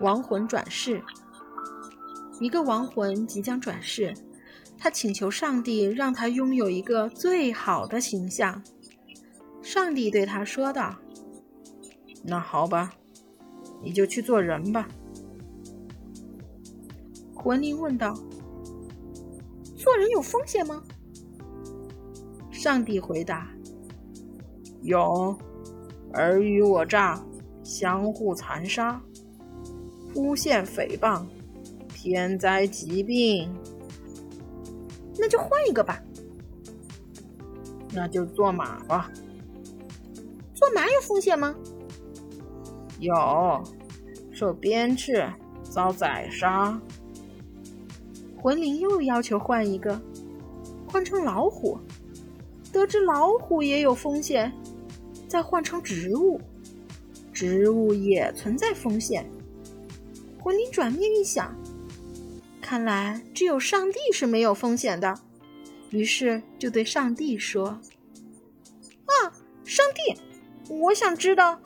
亡魂转世。一个亡魂即将转世，他请求上帝让他拥有一个最好的形象。上帝对他说道：“那好吧，你就去做人吧。”魂灵问道：“做人有风险吗？”上帝回答：“有，尔虞我诈，相互残杀，诬陷诽谤。”天灾疾病，那就换一个吧。那就做马吧。做马有风险吗？有，受鞭笞，遭宰杀。魂灵又要求换一个，换成老虎。得知老虎也有风险，再换成植物，植物也存在风险。魂灵转念一想。看来只有上帝是没有风险的，于是就对上帝说：“啊，上帝，我想知道，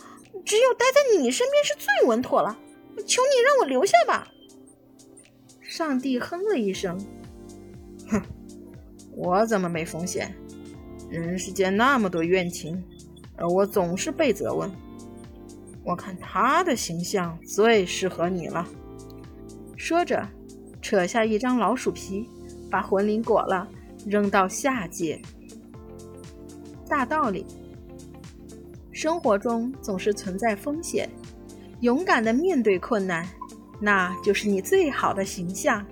只有待在你身边是最稳妥了，求你让我留下吧。”上帝哼了一声：“哼，我怎么没风险？人世间那么多怨情，而我总是被责问。我看他的形象最适合你了。”说着。扯下一张老鼠皮，把魂灵裹了，扔到下界。大道理：生活中总是存在风险，勇敢的面对困难，那就是你最好的形象。